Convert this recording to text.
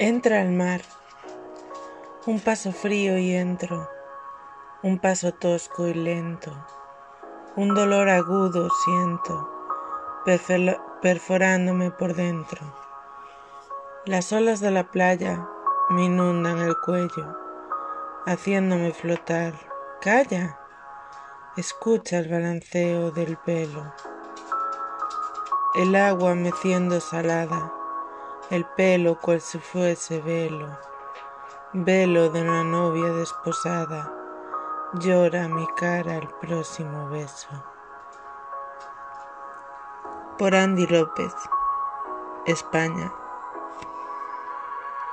Entra al mar. Un paso frío y entro. Un paso tosco y lento. Un dolor agudo siento, perforándome por dentro. Las olas de la playa me inundan el cuello, haciéndome flotar. Calla. Escucha el balanceo del pelo. El agua meciendo salada el pelo cual si fuese velo, velo de una novia desposada, llora mi cara el próximo beso. Por Andy López, España.